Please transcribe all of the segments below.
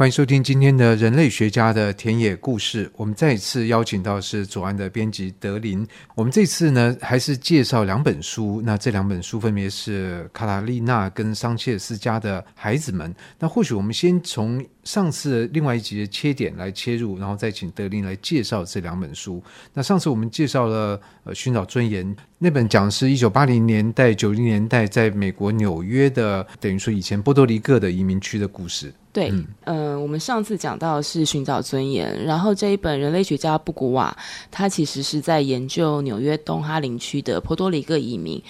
欢迎收听今天的人类学家的田野故事。我们再一次邀请到是左岸的编辑德林。我们这次呢，还是介绍两本书。那这两本书分别是卡塔利娜跟桑切斯家的孩子们。那或许我们先从上次另外一集的切点来切入，然后再请德林来介绍这两本书。那上次我们介绍了呃《寻找尊严》那本，讲的是一九八零年代、九零年代在美国纽约的，等于说以前波多黎各的移民区的故事。对，嗯、呃，我们上次讲到是寻找尊严，然后这一本人类学家布古瓦，他其实是在研究纽约东哈林区的波多黎各移民。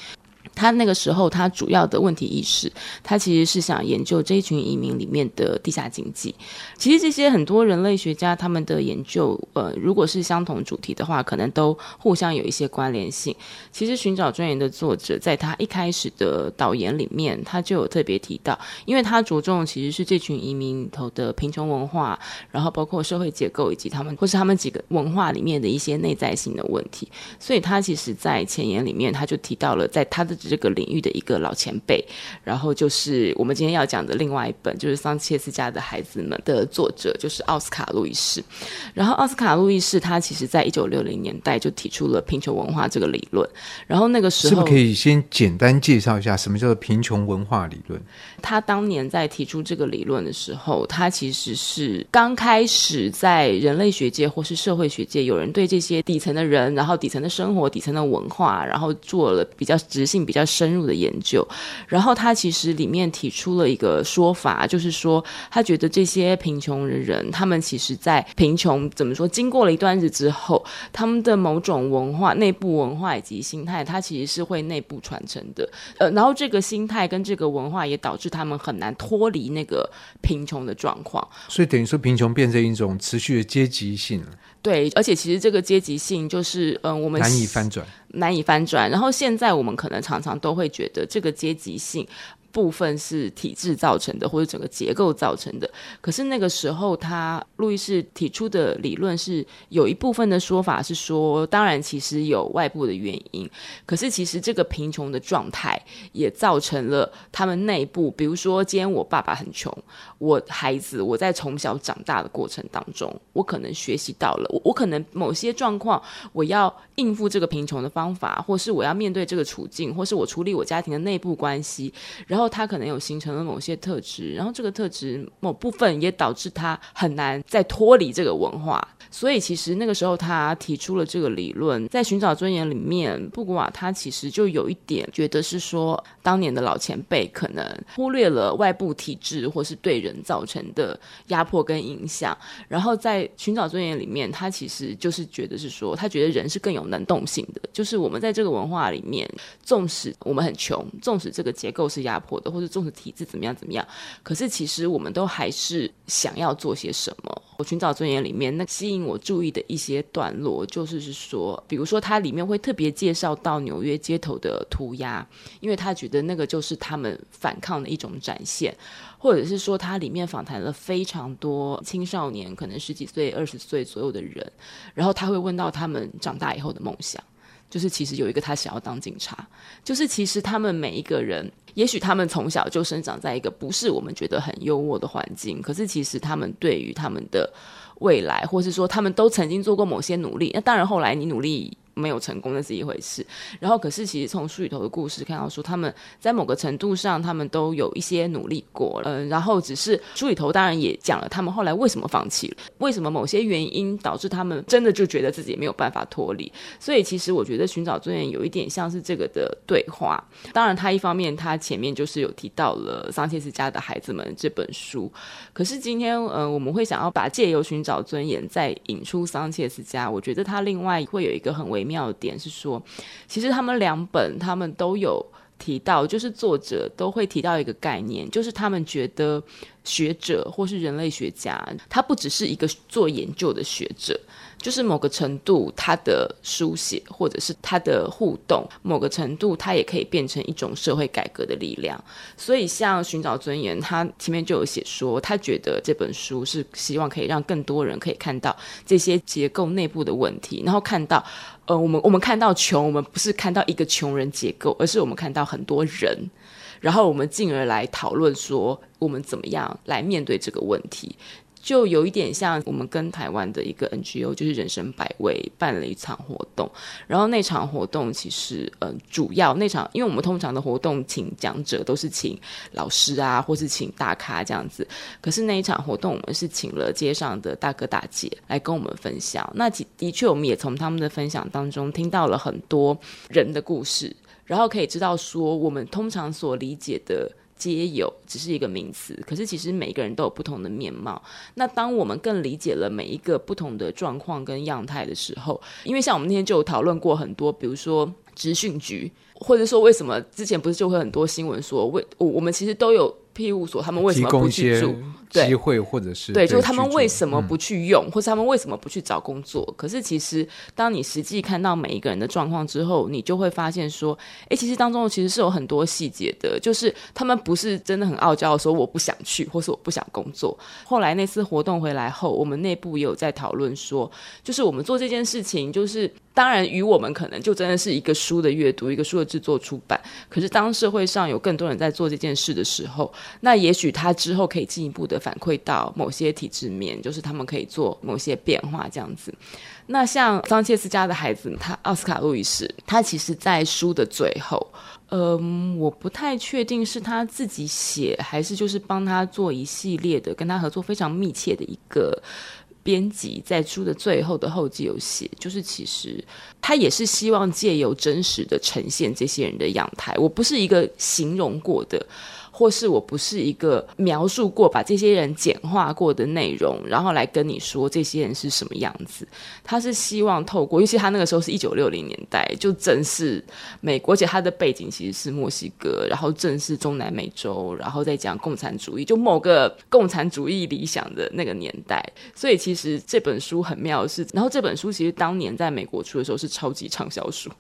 他那个时候，他主要的问题意识，他其实是想研究这一群移民里面的地下经济。其实这些很多人类学家他们的研究，呃，如果是相同主题的话，可能都互相有一些关联性。其实《寻找尊严》的作者在他一开始的导言里面，他就有特别提到，因为他着重其实是这群移民里头的贫穷文化，然后包括社会结构以及他们或是他们几个文化里面的一些内在性的问题。所以他其实在前言里面，他就提到了在他的。这个领域的一个老前辈，然后就是我们今天要讲的另外一本，就是桑切斯家的孩子们的作者，就是奥斯卡路易士。然后奥斯卡路易士他其实在一九六零年代就提出了贫穷文化这个理论。然后那个时候，是不是可以先简单介绍一下什么叫做贫穷文化理论？他当年在提出这个理论的时候，他其实是刚开始在人类学界或是社会学界，有人对这些底层的人，然后底层的生活、底层的文化，然后做了比较直性比较深入的研究。然后他其实里面提出了一个说法，就是说他觉得这些贫穷的人，他们其实在贫穷怎么说，经过了一段日子之后，他们的某种文化、内部文化以及心态，它其实是会内部传承的。呃，然后这个心态跟这个文化也导致。他们很难脱离那个贫穷的状况，所以等于说贫穷变成一种持续的阶级性。对，而且其实这个阶级性就是，嗯、呃，我们难以翻转，难以翻转。然后现在我们可能常常都会觉得这个阶级性。部分是体制造成的，或者整个结构造成的。可是那个时候，他路易士提出的理论是有一部分的说法是说，当然其实有外部的原因，可是其实这个贫穷的状态也造成了他们内部。比如说，今天我爸爸很穷，我孩子我在从小长大的过程当中，我可能学习到了，我我可能某些状况，我要应付这个贫穷的方法，或是我要面对这个处境，或是我处理我家庭的内部关系，然后。然后他可能有形成了某些特质，然后这个特质某部分也导致他很难再脱离这个文化。所以其实那个时候他提出了这个理论，在寻找尊严里面，布古瓦他其实就有一点觉得是说，当年的老前辈可能忽略了外部体制或是对人造成的压迫跟影响。然后在寻找尊严里面，他其实就是觉得是说，他觉得人是更有能动性的，就是我们在这个文化里面，纵使我们很穷，纵使这个结构是压迫。或者或者重视体制怎么样怎么样，可是其实我们都还是想要做些什么。我寻找尊严里面那吸引我注意的一些段落，就是是说，比如说它里面会特别介绍到纽约街头的涂鸦，因为他觉得那个就是他们反抗的一种展现，或者是说它里面访谈了非常多青少年，可能十几岁、二十岁左右的人，然后他会问到他们长大以后的梦想。就是其实有一个他想要当警察，就是其实他们每一个人，也许他们从小就生长在一个不是我们觉得很优渥的环境，可是其实他们对于他们的未来，或是说他们都曾经做过某些努力，那当然后来你努力。没有成功那是一回事，然后可是其实从书里头的故事看到说，他们在某个程度上，他们都有一些努力过了，嗯，然后只是书里头当然也讲了他们后来为什么放弃了，为什么某些原因导致他们真的就觉得自己没有办法脱离，所以其实我觉得寻找尊严有一点像是这个的对话。当然，他一方面他前面就是有提到了桑切斯家的孩子们这本书，可是今天呃我们会想要把借由寻找尊严再引出桑切斯家，我觉得他另外会有一个很微妙。点是说，其实他们两本他们都有提到，就是作者都会提到一个概念，就是他们觉得学者或是人类学家，他不只是一个做研究的学者。就是某个程度，他的书写或者是他的互动，某个程度，他也可以变成一种社会改革的力量。所以，像寻找尊严，他前面就有写说，他觉得这本书是希望可以让更多人可以看到这些结构内部的问题，然后看到，呃，我们我们看到穷，我们不是看到一个穷人结构，而是我们看到很多人。然后我们进而来讨论说，我们怎么样来面对这个问题。就有一点像我们跟台湾的一个 NGO，就是人生百味办了一场活动，然后那场活动其实，嗯、主要那场，因为我们通常的活动请讲者都是请老师啊，或是请大咖这样子，可是那一场活动我们是请了街上的大哥大姐来跟我们分享。那的确，我们也从他们的分享当中听到了很多人的故事，然后可以知道说，我们通常所理解的。皆有只是一个名词，可是其实每一个人都有不同的面貌。那当我们更理解了每一个不同的状况跟样态的时候，因为像我们那天就有讨论过很多，比如说职训局，或者说为什么之前不是就会很多新闻说，为我我们其实都有。庇护所，他们为什么不去住？机会或者是对，就是他们为什么不去用，嗯、或是他们为什么不去找工作？可是其实，当你实际看到每一个人的状况之后，你就会发现说，哎，其实当中其实是有很多细节的，就是他们不是真的很傲娇的说我不想去，或是我不想工作。后来那次活动回来后，我们内部也有在讨论说，就是我们做这件事情，就是当然与我们可能就真的是一个书的阅读，一个书的制作出版。可是当社会上有更多人在做这件事的时候，那也许他之后可以进一步的反馈到某些体制面，就是他们可以做某些变化这样子。那像桑切斯家的孩子，他奥斯卡路易斯，他其实在书的最后，嗯，我不太确定是他自己写，还是就是帮他做一系列的，跟他合作非常密切的一个编辑，在书的最后的后记有写，就是其实他也是希望借由真实的呈现这些人的样态，我不是一个形容过的。或是我不是一个描述过，把这些人简化过的内容，然后来跟你说这些人是什么样子。他是希望透过，尤其他那个时候是一九六零年代，就正是美国，而且他的背景其实是墨西哥，然后正是中南美洲，然后再讲共产主义，就某个共产主义理想的那个年代。所以其实这本书很妙的是，然后这本书其实当年在美国出的时候是超级畅销书。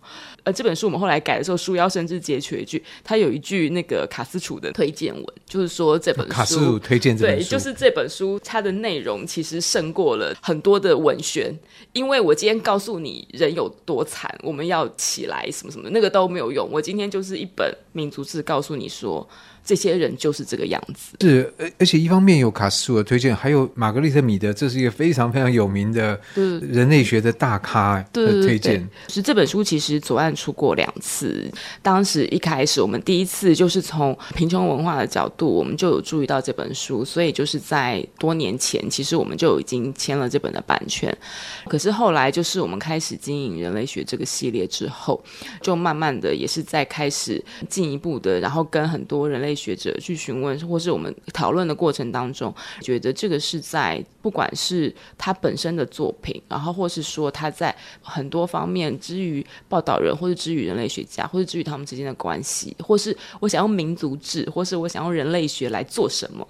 呃，这本书我们后来改的时候，书腰甚至截取一句，他有一句那个卡斯楚的推。推荐文就是说，这本书卡斯推荐这本书，对，就是这本书它的内容其实胜过了很多的文宣，因为我今天告诉你人有多惨，我们要起来什么什么，那个都没有用。我今天就是一本民族志，告诉你说。这些人就是这个样子。是，而而且一方面有卡斯楚的推荐，还有玛格丽特米德，这是一个非常非常有名的人类学的大咖的推荐。是这本书其实左岸出过两次，当时一开始我们第一次就是从贫穷文化的角度，我们就有注意到这本书，所以就是在多年前，其实我们就已经签了这本的版权。可是后来就是我们开始经营人类学这个系列之后，就慢慢的也是在开始进一步的，然后跟很多人类。学者去询问，或是我们讨论的过程当中，觉得这个是在不管是他本身的作品，然后或是说他在很多方面，之于报道人，或是之于人类学家，或是之于他们之间的关系，或是我想用民族志，或是我想用人类学来做什么，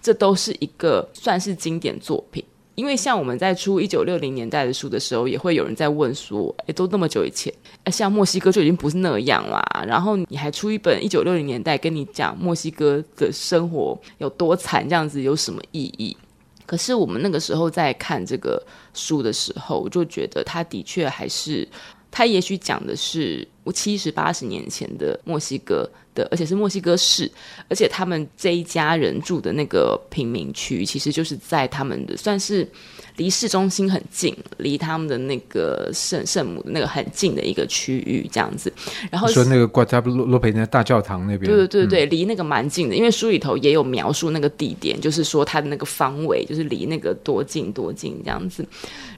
这都是一个算是经典作品。因为像我们在出一九六零年代的书的时候，也会有人在问说：“诶，都那么久以前，像墨西哥就已经不是那样啦。然后你还出一本一九六零年代，跟你讲墨西哥的生活有多惨，这样子有什么意义？”可是我们那个时候在看这个书的时候，我就觉得他的确还是，他也许讲的是七十八十年前的墨西哥。的，而且是墨西哥市，而且他们这一家人住的那个贫民区，其实就是在他们的算是离市中心很近，离他们的那个圣圣母的那个很近的一个区域，这样子。然后说那个瓜达洛洛佩那大教堂那边，对对对对，离那个蛮近的，因为书里头也有描述那个地点，就是说它的那个方位，就是离那个多近多近这样子。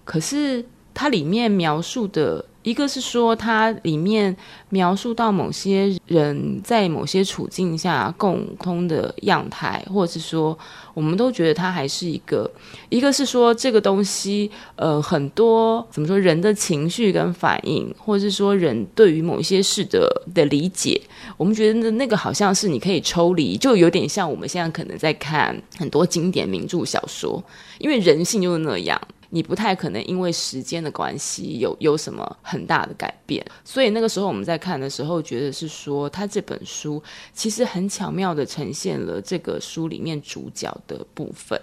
可是它里面描述的。一个是说，它里面描述到某些人在某些处境下共通的样态，或者是说，我们都觉得它还是一个。一个是说，这个东西，呃，很多怎么说，人的情绪跟反应，或者是说，人对于某些事的的理解，我们觉得那个好像是你可以抽离，就有点像我们现在可能在看很多经典名著小说，因为人性就是那样。你不太可能因为时间的关系有有什么很大的改变，所以那个时候我们在看的时候，觉得是说他这本书其实很巧妙的呈现了这个书里面主角的部分。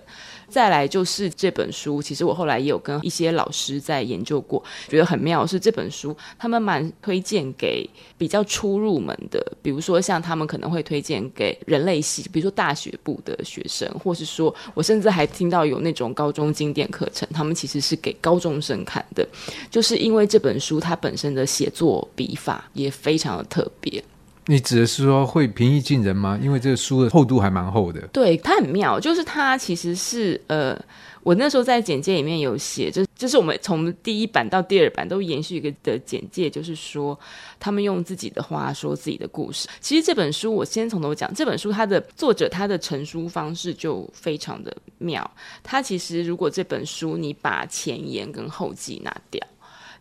再来就是这本书，其实我后来也有跟一些老师在研究过，觉得很妙是这本书，他们蛮推荐给比较初入门的，比如说像他们可能会推荐给人类系，比如说大学部的学生，或是说我甚至还听到有那种高中经典课程，他们其实是给高中生看的，就是因为这本书它本身的写作笔法也非常的特别。你指的是说会平易近人吗？因为这个书的厚度还蛮厚的。对，它很妙，就是它其实是呃，我那时候在简介里面有写，就就是我们从第一版到第二版都延续一个的简介，就是说他们用自己的话说自己的故事。其实这本书我先从头讲，这本书它的作者他的成书方式就非常的妙。他其实如果这本书你把前言跟后记拿掉，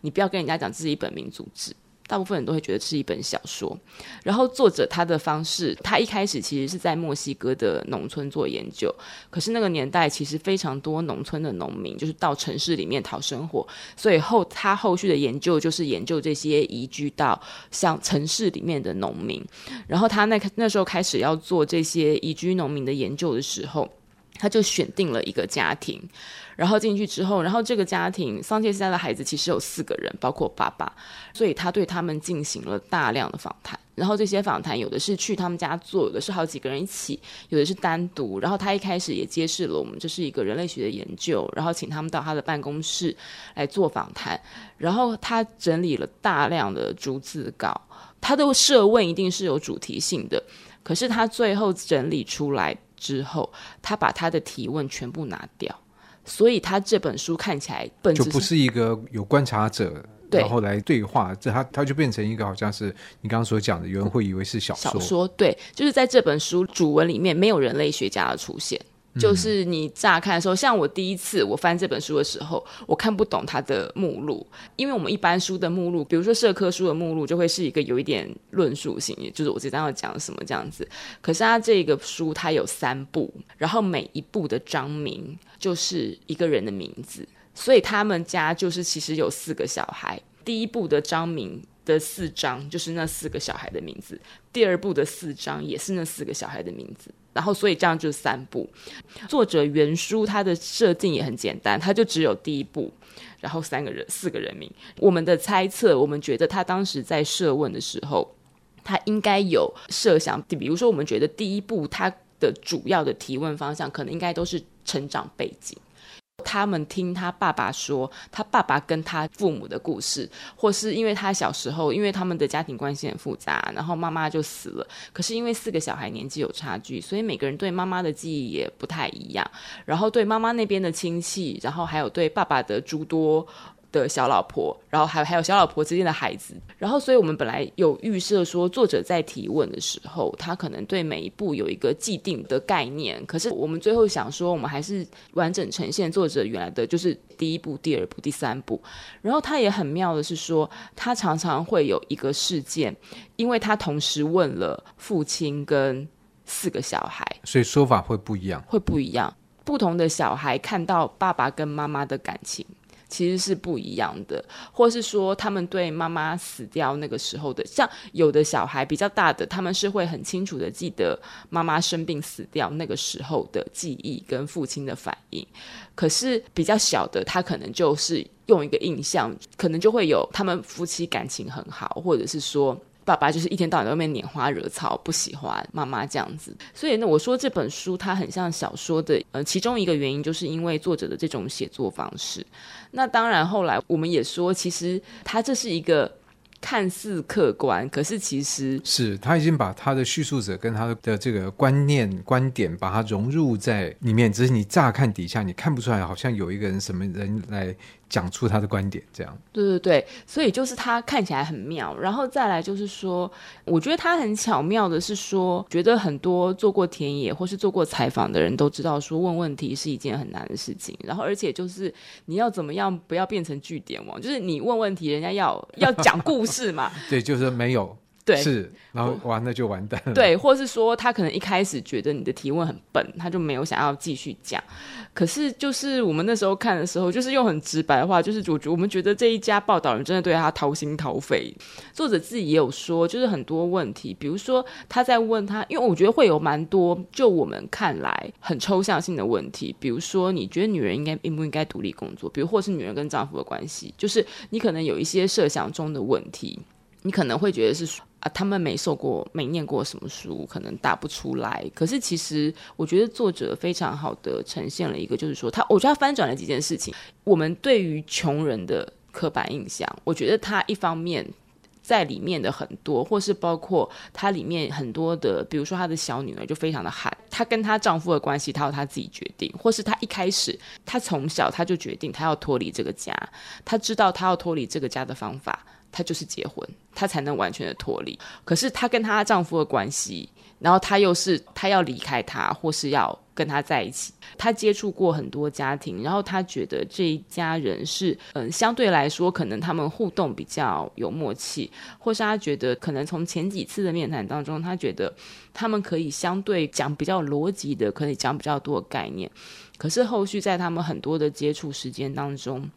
你不要跟人家讲自己本民族志。大部分人都会觉得是一本小说，然后作者他的方式，他一开始其实是在墨西哥的农村做研究，可是那个年代其实非常多农村的农民就是到城市里面讨生活，所以后他后续的研究就是研究这些移居到像城市里面的农民，然后他那那时候开始要做这些移居农民的研究的时候，他就选定了一个家庭。然后进去之后，然后这个家庭桑切斯家的孩子其实有四个人，包括爸爸，所以他对他们进行了大量的访谈。然后这些访谈有的是去他们家做，有的是好几个人一起，有的是单独。然后他一开始也揭示了我们这是一个人类学的研究，然后请他们到他的办公室来做访谈。然后他整理了大量的逐字稿，他的设问一定是有主题性的，可是他最后整理出来之后，他把他的提问全部拿掉。所以他这本书看起来本就不是一个有观察者，然后来对话，这他他就变成一个好像是你刚刚所讲的，有人会以为是小说。小说对，就是在这本书主文里面没有人类学家的出现。就是你乍看的时候，像我第一次我翻这本书的时候，我看不懂它的目录，因为我们一般书的目录，比如说社科书的目录，就会是一个有一点论述性，也就是我这张要讲什么这样子。可是它这个书它有三部，然后每一部的章名就是一个人的名字，所以他们家就是其实有四个小孩。第一部的章名的四章就是那四个小孩的名字，第二部的四章也是那四个小孩的名字。然后，所以这样就三部。作者原书它的设定也很简单，它就只有第一部，然后三个人、四个人名。我们的猜测，我们觉得他当时在设问的时候，他应该有设想，比如说，我们觉得第一部他的主要的提问方向，可能应该都是成长背景。他们听他爸爸说，他爸爸跟他父母的故事，或是因为他小时候，因为他们的家庭关系很复杂，然后妈妈就死了。可是因为四个小孩年纪有差距，所以每个人对妈妈的记忆也不太一样。然后对妈妈那边的亲戚，然后还有对爸爸的诸多。的小老婆，然后还还有小老婆之间的孩子，然后所以我们本来有预设说，作者在提问的时候，他可能对每一步有一个既定的概念，可是我们最后想说，我们还是完整呈现作者原来的就是第一步、第二步、第三步。然后他也很妙的是说，他常常会有一个事件，因为他同时问了父亲跟四个小孩，所以说法会不一样，会不一样。不同的小孩看到爸爸跟妈妈的感情。其实是不一样的，或是说他们对妈妈死掉那个时候的，像有的小孩比较大的，他们是会很清楚的记得妈妈生病死掉那个时候的记忆跟父亲的反应，可是比较小的，他可能就是用一个印象，可能就会有他们夫妻感情很好，或者是说。爸爸就是一天到晚在外面拈花惹草，不喜欢妈妈这样子。所以呢，我说这本书它很像小说的，呃，其中一个原因就是因为作者的这种写作方式。那当然，后来我们也说，其实他这是一个看似客观，可是其实是他已经把他的叙述者跟他的这个观念、观点，把它融入在里面。只是你乍看底下，你看不出来，好像有一个人什么人来。讲出他的观点，这样对对对，所以就是他看起来很妙，然后再来就是说，我觉得他很巧妙的是说，觉得很多做过田野或是做过采访的人都知道，说问问题是一件很难的事情，然后而且就是你要怎么样不要变成据点王，就是你问问题，人家要要讲故事嘛，对，就是没有。对，是，然后完了就完蛋了。对，或是说他可能一开始觉得你的提问很笨，他就没有想要继续讲。可是就是我们那时候看的时候，就是用很直白的话，就是我觉我们觉得这一家报道人真的对他掏心掏肺。作者自己也有说，就是很多问题，比如说他在问他，因为我觉得会有蛮多就我们看来很抽象性的问题，比如说你觉得女人应该应不应该独立工作，比如或是女人跟丈夫的关系，就是你可能有一些设想中的问题，你可能会觉得是。啊，他们没受过、没念过什么书，可能答不出来。可是其实，我觉得作者非常好的呈现了一个，就是说他，我觉得他翻转了几件事情。我们对于穷人的刻板印象，我觉得他一方面在里面的很多，或是包括他里面很多的，比如说他的小女儿就非常的悍，她跟她丈夫的关系，她要她自己决定，或是她一开始，她从小她就决定她要脱离这个家，她知道她要脱离这个家的方法。她就是结婚，她才能完全的脱离。可是她跟她丈夫的关系，然后她又是她要离开他，或是要跟他在一起。她接触过很多家庭，然后她觉得这一家人是，嗯，相对来说可能他们互动比较有默契，或是她觉得可能从前几次的面谈当中，她觉得他们可以相对讲比较逻辑的，可以讲比较多的概念。可是后续在他们很多的接触时间当中。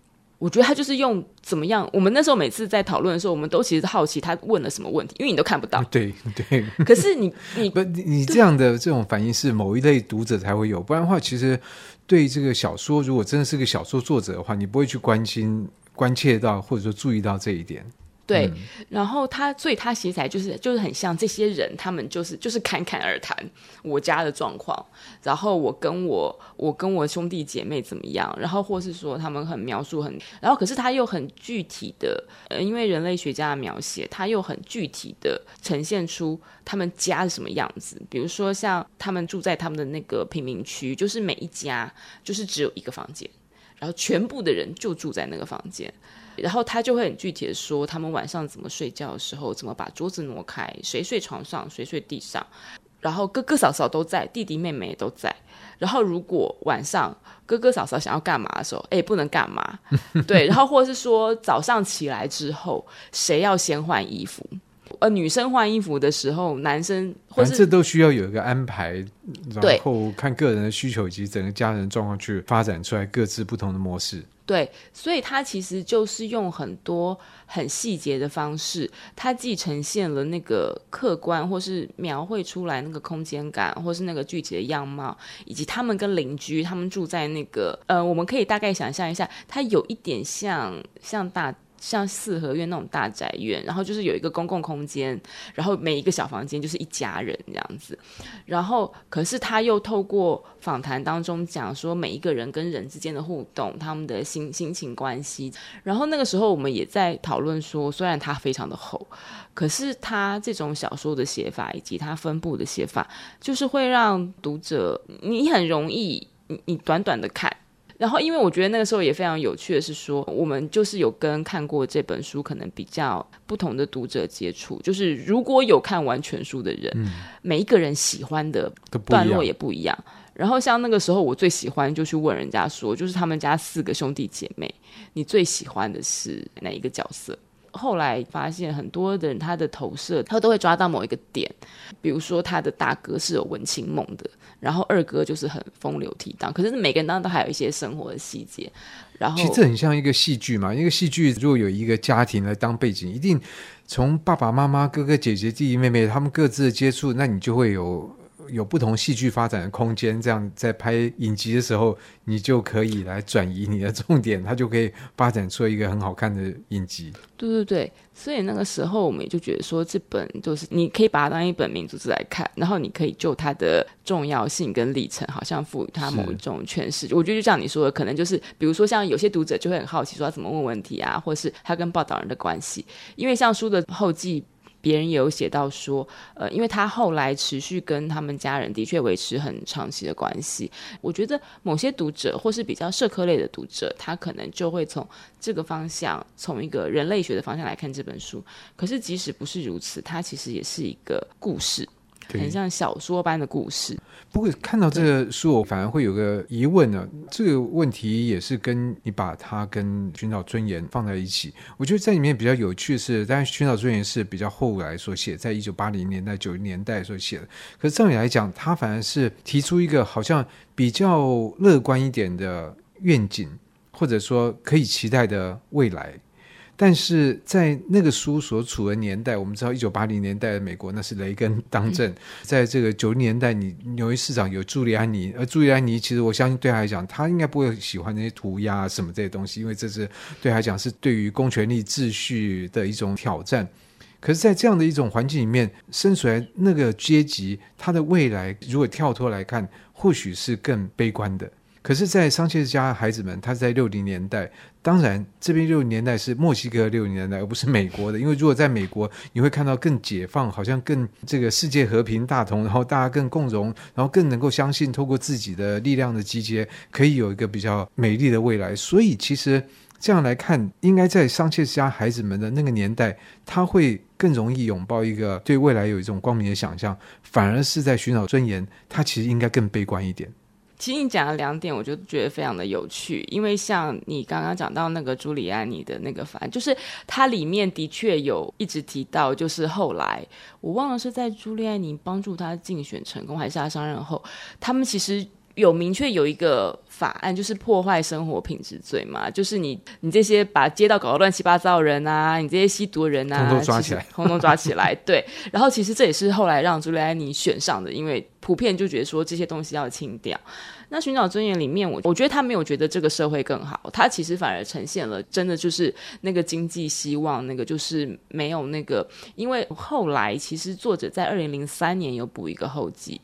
我觉得他就是用怎么样？我们那时候每次在讨论的时候，我们都其实好奇他问了什么问题，因为你都看不到。对 对。可是你 你不你这样的这种反应是某一类读者才会有，不然的话，其实对这个小说，如果真的是个小说作者的话，你不会去关心、关切到或者说注意到这一点。对，然后他，所以他写起来就是就是很像这些人，他们就是就是侃侃而谈。我家的状况，然后我跟我我跟我兄弟姐妹怎么样，然后或是说他们很描述很，然后可是他又很具体的，呃，因为人类学家的描写，他又很具体的呈现出他们家是什么样子，比如说像他们住在他们的那个贫民区，就是每一家就是只有一个房间，然后全部的人就住在那个房间。然后他就会很具体的说，他们晚上怎么睡觉的时候，怎么把桌子挪开，谁睡床上，谁睡地上，然后哥哥嫂嫂都在，弟弟妹妹也都在。然后如果晚上哥哥嫂嫂想要干嘛的时候，哎，不能干嘛，对。然后或者是说早上起来之后，谁要先换衣服？呃，女生换衣服的时候，男生或是这都需要有一个安排，然后看个人的需求以及整个家人状况去发展出来各自不同的模式。对，所以他其实就是用很多很细节的方式，他既呈现了那个客观，或是描绘出来那个空间感，或是那个具体的样貌，以及他们跟邻居，他们住在那个，呃，我们可以大概想象一下，它有一点像像大。像四合院那种大宅院，然后就是有一个公共空间，然后每一个小房间就是一家人这样子。然后，可是他又透过访谈当中讲说，每一个人跟人之间的互动，他们的心心情关系。然后那个时候我们也在讨论说，虽然它非常的厚，可是他这种小说的写法以及他分布的写法，就是会让读者你很容易，你你短短的看。然后，因为我觉得那个时候也非常有趣的是说，我们就是有跟看过这本书可能比较不同的读者接触，就是如果有看完全书的人，嗯、每一个人喜欢的段落也不一样。然后像那个时候，我最喜欢就去问人家说，就是他们家四个兄弟姐妹，你最喜欢的是哪一个角色？后来发现很多的人他的投射，他都会抓到某一个点，比如说他的大哥是有文青梦的，然后二哥就是很风流倜傥，可是每个人当中都还有一些生活的细节。然后，其实这很像一个戏剧嘛，一个戏剧如果有一个家庭来当背景，一定从爸爸妈妈、哥哥姐姐、弟弟妹妹他们各自的接触，那你就会有。有不同戏剧发展的空间，这样在拍影集的时候，你就可以来转移你的重点，它就可以发展出一个很好看的影集。对对对，所以那个时候我们也就觉得说，这本就是你可以把它当一本民族志来看，然后你可以就它的重要性跟历程，好像赋予它某一种诠释。我觉得就像你说的，可能就是比如说像有些读者就会很好奇说他怎么问问题啊，或是他跟报道人的关系，因为像书的后记。别人也有写到说，呃，因为他后来持续跟他们家人的确维持很长期的关系。我觉得某些读者或是比较社科类的读者，他可能就会从这个方向，从一个人类学的方向来看这本书。可是即使不是如此，它其实也是一个故事。很像小说般的故事。不过看到这个书，我反而会有个疑问呢、啊。这个问题也是跟你把它跟《寻找尊严》放在一起，我觉得在里面比较有趣的是，当然《寻找尊严》是比较后来所写，在一九八零年代、九零年代所写的。可是照理来讲，他反而是提出一个好像比较乐观一点的愿景，或者说可以期待的未来。但是在那个书所处的年代，我们知道一九八零年代的美国那是雷根当政，嗯、在这个九零年代，你纽约市长有朱利安尼，而朱利安尼其实我相信对他来讲，他应该不会喜欢那些涂鸦什么这些东西，因为这是对他来讲是对于公权力秩序的一种挑战。可是，在这样的一种环境里面，生出来那个阶级，他的未来如果跳脱来看，或许是更悲观的。可是，在桑切斯家孩子们，他在六零年代，当然这边六零年代是墨西哥六零年代，而不是美国的。因为如果在美国，你会看到更解放，好像更这个世界和平大同，然后大家更共荣，然后更能够相信，透过自己的力量的集结，可以有一个比较美丽的未来。所以，其实这样来看，应该在桑切斯家孩子们的那个年代，他会更容易拥抱一个对未来有一种光明的想象，反而是在寻找尊严，他其实应该更悲观一点。其实你讲了两点，我就觉得非常的有趣，因为像你刚刚讲到那个朱莉安妮的那个法案，就是它里面的确有一直提到，就是后来我忘了是在朱莉安妮帮助他竞选成功，还是他上任后，他们其实有明确有一个法案，就是破坏生活品质罪嘛，就是你你这些把街道搞得乱七八糟的人啊，你这些吸毒的人啊，通通抓起来，通通抓起来，对。然后其实这也是后来让朱利安尼选上的，因为普遍就觉得说这些东西要清掉。那寻找尊严里面，我我觉得他没有觉得这个社会更好，他其实反而呈现了真的就是那个经济希望，那个就是没有那个，因为后来其实作者在二零零三年有补一个后记，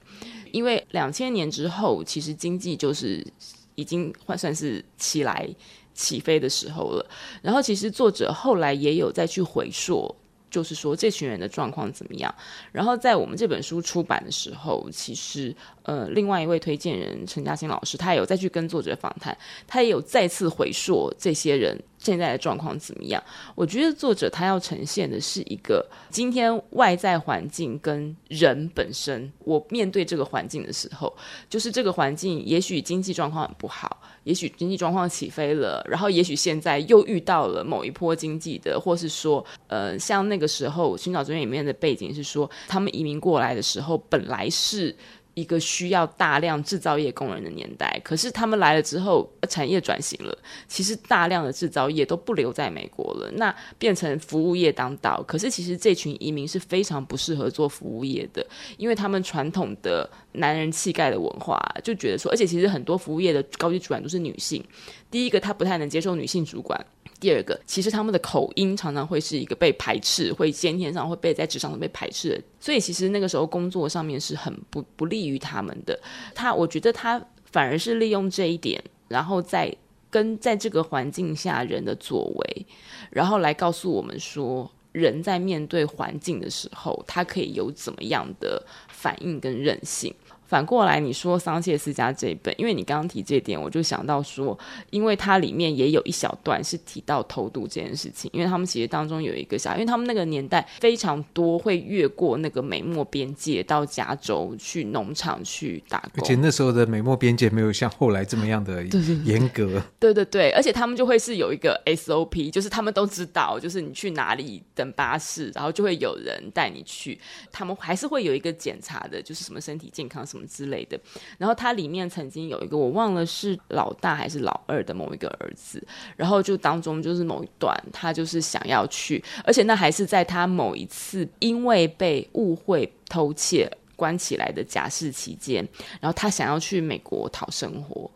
因为两千年之后其实经济就是已经换算是起来起飞的时候了，然后其实作者后来也有再去回溯。就是说，这群人的状况怎么样？然后在我们这本书出版的时候，其实呃，另外一位推荐人陈嘉欣老师，他也有再去跟作者访谈，他也有再次回溯这些人现在的状况怎么样。我觉得作者他要呈现的是一个今天外在环境跟人本身，我面对这个环境的时候，就是这个环境也许经济状况很不好。也许经济状况起飞了，然后也许现在又遇到了某一波经济的，或是说，呃，像那个时候寻找尊严里面的背景是说，他们移民过来的时候本来是。一个需要大量制造业工人的年代，可是他们来了之后，产业转型了，其实大量的制造业都不留在美国了，那变成服务业当道。可是其实这群移民是非常不适合做服务业的，因为他们传统的男人气概的文化就觉得说，而且其实很多服务业的高级主管都是女性，第一个他不太能接受女性主管。第二个，其实他们的口音常常会是一个被排斥，会先天上会被在职场上被排斥的，所以其实那个时候工作上面是很不不利于他们的。他我觉得他反而是利用这一点，然后在跟在这个环境下人的作为，然后来告诉我们说，人在面对环境的时候，他可以有怎么样的反应跟韧性。反过来，你说桑切斯家这一本，因为你刚刚提这点，我就想到说，因为它里面也有一小段是提到偷渡这件事情，因为他们其实当中有一个小，因为他们那个年代非常多会越过那个美墨边界到加州去农场去打工，而且那时候的美墨边界没有像后来这么样的严格，对对对，对对对，而且他们就会是有一个 SOP，就是他们都知道，就是你去哪里等巴士，然后就会有人带你去，他们还是会有一个检查的，就是什么身体健康什么。之类的，然后它里面曾经有一个我忘了是老大还是老二的某一个儿子，然后就当中就是某一段，他就是想要去，而且那还是在他某一次因为被误会偷窃关起来的假释期间，然后他想要去美国讨生活，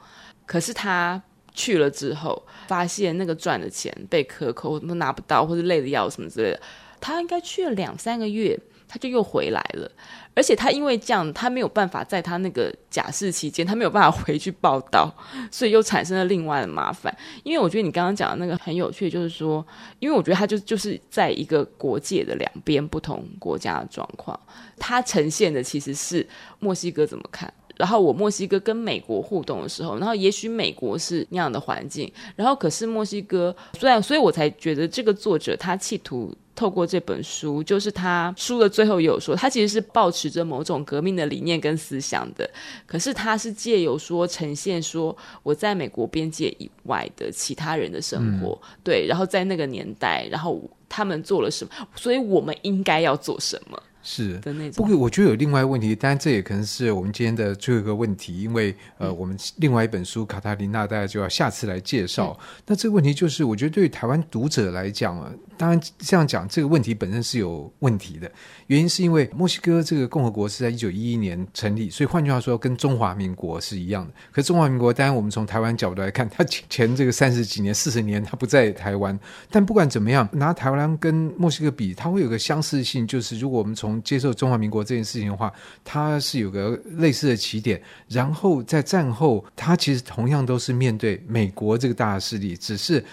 可是他去了之后，发现那个赚的钱被克扣，都拿不到，或者累得要什么之类的，他应该去了两三个月。他就又回来了，而且他因为这样，他没有办法在他那个假释期间，他没有办法回去报道，所以又产生了另外的麻烦。因为我觉得你刚刚讲的那个很有趣，就是说，因为我觉得他就就是在一个国界的两边不同国家的状况，他呈现的其实是墨西哥怎么看，然后我墨西哥跟美国互动的时候，然后也许美国是那样的环境，然后可是墨西哥虽然，所以我才觉得这个作者他企图。透过这本书，就是他书的最后也有说，他其实是抱持着某种革命的理念跟思想的。可是他是借由说呈现说我在美国边界以外的其他人的生活，嗯、对，然后在那个年代，然后他们做了什么，所以我们应该要做什么。是的那种，不过我觉得有另外一个问题，当然这也可能是我们今天的最后一个问题，因为呃，我们另外一本书《卡塔琳娜》大家就要下次来介绍。嗯、那这个问题就是，我觉得对于台湾读者来讲啊，当然这样讲，这个问题本身是有问题的，原因是因为墨西哥这个共和国是在一九一一年成立，所以换句话说，跟中华民国是一样的。可是中华民国，当然我们从台湾角度来看，它前这个三十几年、四十年，它不在台湾。但不管怎么样，拿台湾跟墨西哥比，它会有个相似性，就是如果我们从接受中华民国这件事情的话，它是有个类似的起点。然后在战后，它其实同样都是面对美国这个大势力，只是。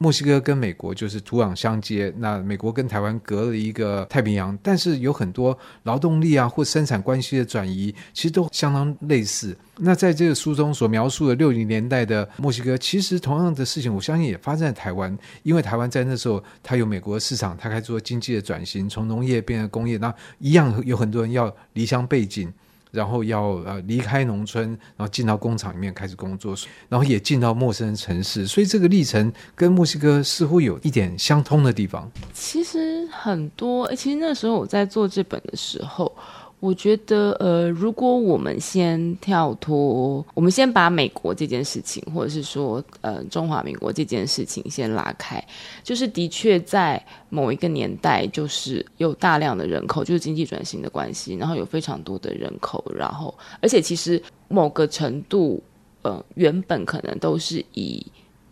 墨西哥跟美国就是土壤相接，那美国跟台湾隔了一个太平洋，但是有很多劳动力啊或生产关系的转移，其实都相当类似。那在这个书中所描述的六零年代的墨西哥，其实同样的事情，我相信也发生在台湾，因为台湾在那时候它有美国市场，它开始做经济的转型，从农业变成工业，那一样有很多人要离乡背井。然后要呃离开农村，然后进到工厂里面开始工作，然后也进到陌生的城市，所以这个历程跟墨西哥似乎有一点相通的地方。其实很多，其实那时候我在做这本的时候。我觉得，呃，如果我们先跳脱，我们先把美国这件事情，或者是说，呃，中华民国这件事情先拉开，就是的确在某一个年代，就是有大量的人口，就是经济转型的关系，然后有非常多的人口，然后，而且其实某个程度，呃，原本可能都是以。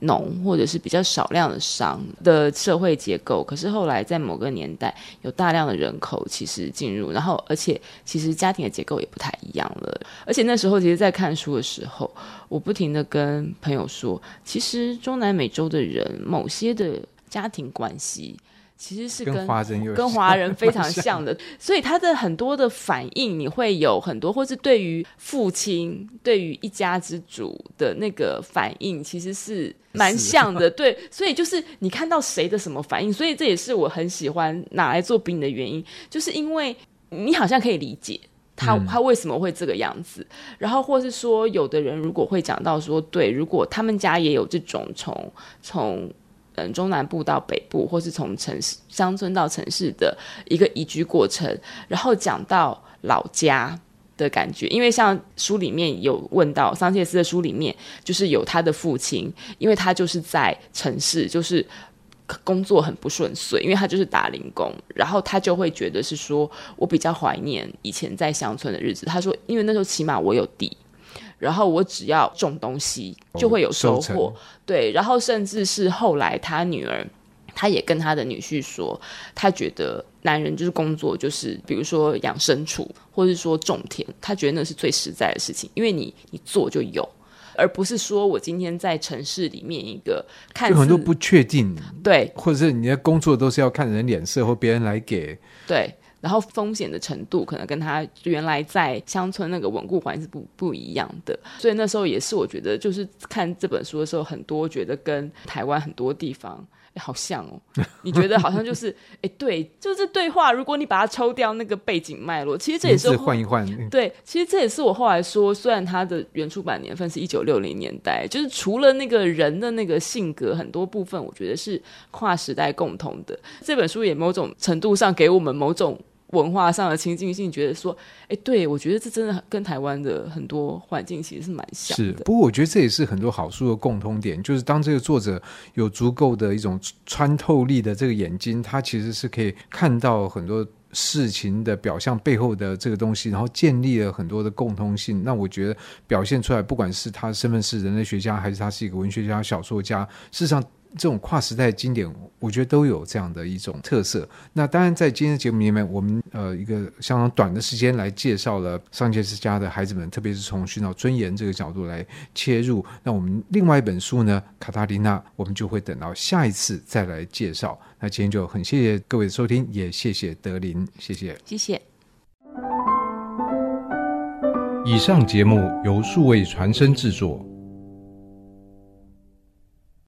农或者是比较少量的商的社会结构，可是后来在某个年代有大量的人口其实进入，然后而且其实家庭的结构也不太一样了。而且那时候其实，在看书的时候，我不停的跟朋友说，其实中南美洲的人某些的家庭关系。其实是跟跟华人，跟华人 非常像的，所以他的很多的反应，你会有很多，或是对于父亲、对于一家之主的那个反应，其实是蛮 像的。对，所以就是你看到谁的什么反应，所以这也是我很喜欢拿来做笔的原因，就是因为你好像可以理解他他为什么会这个样子，然后或是说，有的人如果会讲到说，对，如果他们家也有这种从从。嗯，中南部到北部，或是从城市乡村到城市的一个移居过程，然后讲到老家的感觉，因为像书里面有问到桑切斯的书里面，就是有他的父亲，因为他就是在城市，就是工作很不顺遂，因为他就是打零工，然后他就会觉得是说，我比较怀念以前在乡村的日子。他说，因为那时候起码我有地。然后我只要种东西，就会有收获。哦，对，然后甚至是后来他女儿，他也跟他的女婿说，他觉得男人就是工作，就是比如说养牲畜，或者说种田，他觉得那是最实在的事情，因为你你做就有，而不是说我今天在城市里面一个看很多不确定，对，或者是你的工作都是要看人脸色或别人来给，对。然后风险的程度可能跟他原来在乡村那个稳固环境是不不一样的，所以那时候也是我觉得，就是看这本书的时候，很多觉得跟台湾很多地方好像哦。你觉得好像就是哎，对，就是对话，如果你把它抽掉那个背景脉络，其实这也是换一换。对，其实这也是我后来说，虽然它的原出版年份是一九六零年代，就是除了那个人的那个性格很多部分，我觉得是跨时代共同的。这本书也某种程度上给我们某种。文化上的亲近性，觉得说，哎，对，我觉得这真的跟台湾的很多环境其实是蛮像的。不过我觉得这也是很多好书的共通点，就是当这个作者有足够的一种穿透力的这个眼睛，他其实是可以看到很多事情的表象背后的这个东西，然后建立了很多的共通性。那我觉得表现出来，不管是他的身份是人类学家，还是他是一个文学家、小说家，事实上。这种跨时代经典，我觉得都有这样的一种特色。那当然，在今天的节目里面，我们呃一个相当短的时间来介绍了桑切斯家的孩子们，特别是从寻找尊严这个角度来切入。那我们另外一本书呢，《卡塔琳娜》，我们就会等到下一次再来介绍。那今天就很谢谢各位的收听，也谢谢德林，谢谢，谢谢。以上节目由数位传声制作。